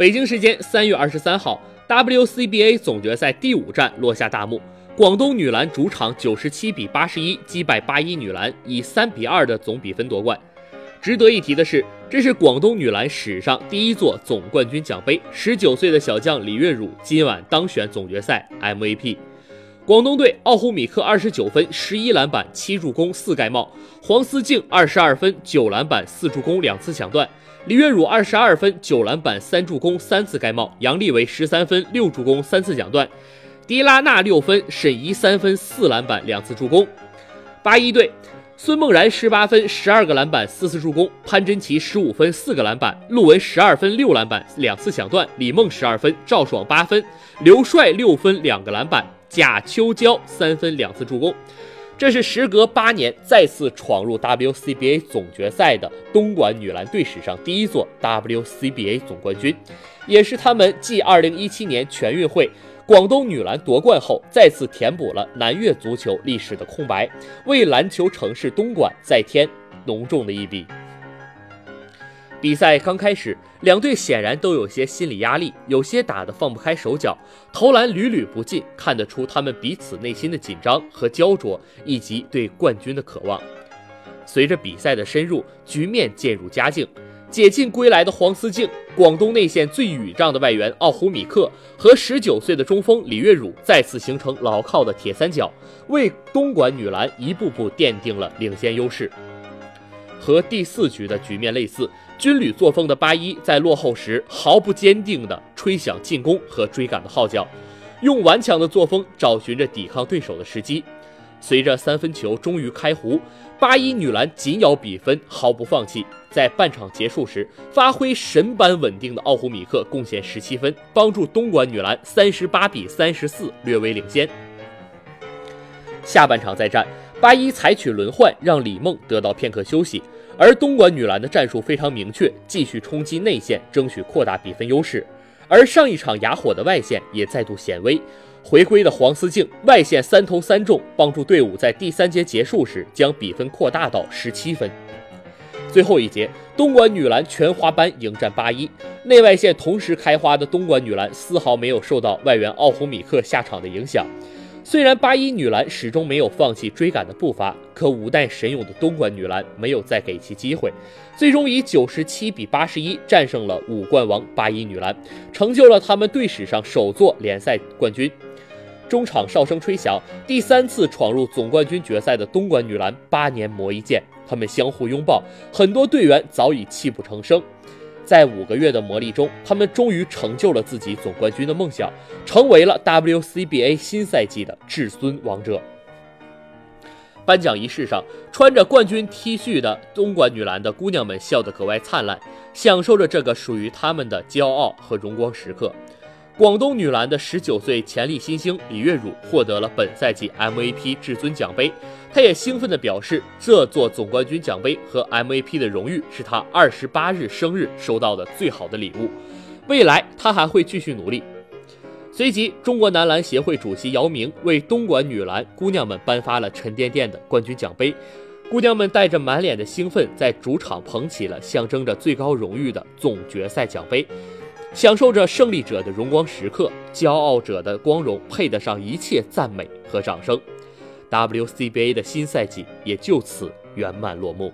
北京时间三月二十三号，WCBA 总决赛第五战落下大幕，广东女篮主场九十七比八十一击败八一女篮，以三比二的总比分夺冠。值得一提的是，这是广东女篮史上第一座总冠军奖杯。十九岁的小将李月汝今晚当选总决赛 MVP。广东队奥胡米克二十九分、十一篮板、七助攻、四盖帽；黄思静二十二分、九篮板、四助攻、两次抢断；李月汝二十二分、九篮板、三助攻、三次盖帽；杨丽维十三分、六助攻、三次抢断；迪拉纳六分、沈怡三分、四篮板、两次助攻。八一队孙梦然十八分、十二个篮板、四次助攻；潘珍奇十五分、四个篮板；陆文十二分、六篮板、两次抢断；李梦十二分；赵爽八分；刘帅六分、两个篮板。贾秋娇三分两次助攻，这是时隔八年再次闯入 WCBA 总决赛的东莞女篮队史上第一座 WCBA 总冠军，也是他们继2017年全运会广东女篮夺冠后，再次填补了南粤足球历史的空白，为篮球城市东莞再添浓重的一笔。比赛刚开始，两队显然都有些心理压力，有些打得放不开手脚，投篮屡屡不进，看得出他们彼此内心的紧张和焦灼，以及对冠军的渴望。随着比赛的深入，局面渐入佳境。解禁归来的黄思静、广东内线最倚仗的外援奥胡米克和19岁的中锋李月汝再次形成牢靠的铁三角，为东莞女篮一步步奠定了领先优势。和第四局的局面类似。军旅作风的八一在落后时毫不坚定地吹响进攻和追赶的号角，用顽强的作风找寻着抵抗对手的时机。随着三分球终于开壶，八一女篮紧咬比分，毫不放弃。在半场结束时，发挥神般稳定的奥胡米克贡献十七分，帮助东莞女篮三十八比三十四略微领先。下半场再战，八一采取轮换，让李梦得到片刻休息。而东莞女篮的战术非常明确，继续冲击内线，争取扩大比分优势。而上一场哑火的外线也再度显威，回归的黄思静外线三投三中，帮助队伍在第三节结束时将比分扩大到十七分。最后一节，东莞女篮全华班迎战八一，内外线同时开花的东莞女篮丝毫没有受到外援奥胡米克下场的影响。虽然八一女篮始终没有放弃追赶的步伐，可五代神勇的东莞女篮没有再给其机会，最终以九十七比八十一战胜了五冠王八一女篮，成就了他们队史上首座联赛冠军。中场哨声吹响，第三次闯入总冠军决赛的东莞女篮八年磨一剑，他们相互拥抱，很多队员早已泣不成声。在五个月的磨砺中，他们终于成就了自己总冠军的梦想，成为了 WCBA 新赛季的至尊王者。颁奖仪式上，穿着冠军 T 恤的东莞女篮的姑娘们笑得格外灿烂，享受着这个属于她们的骄傲和荣光时刻。广东女篮的十九岁潜力新星李月汝获得了本赛季 MVP 至尊奖杯，她也兴奋地表示，这座总冠军奖杯和 MVP 的荣誉是她二十八日生日收到的最好的礼物。未来她还会继续努力。随即，中国男篮协会主席姚明为东莞女篮姑娘们颁发了沉甸甸的冠军奖杯，姑娘们带着满脸的兴奋，在主场捧起了象征着最高荣誉的总决赛奖杯。享受着胜利者的荣光时刻，骄傲者的光荣，配得上一切赞美和掌声。WCBA 的新赛季也就此圆满落幕。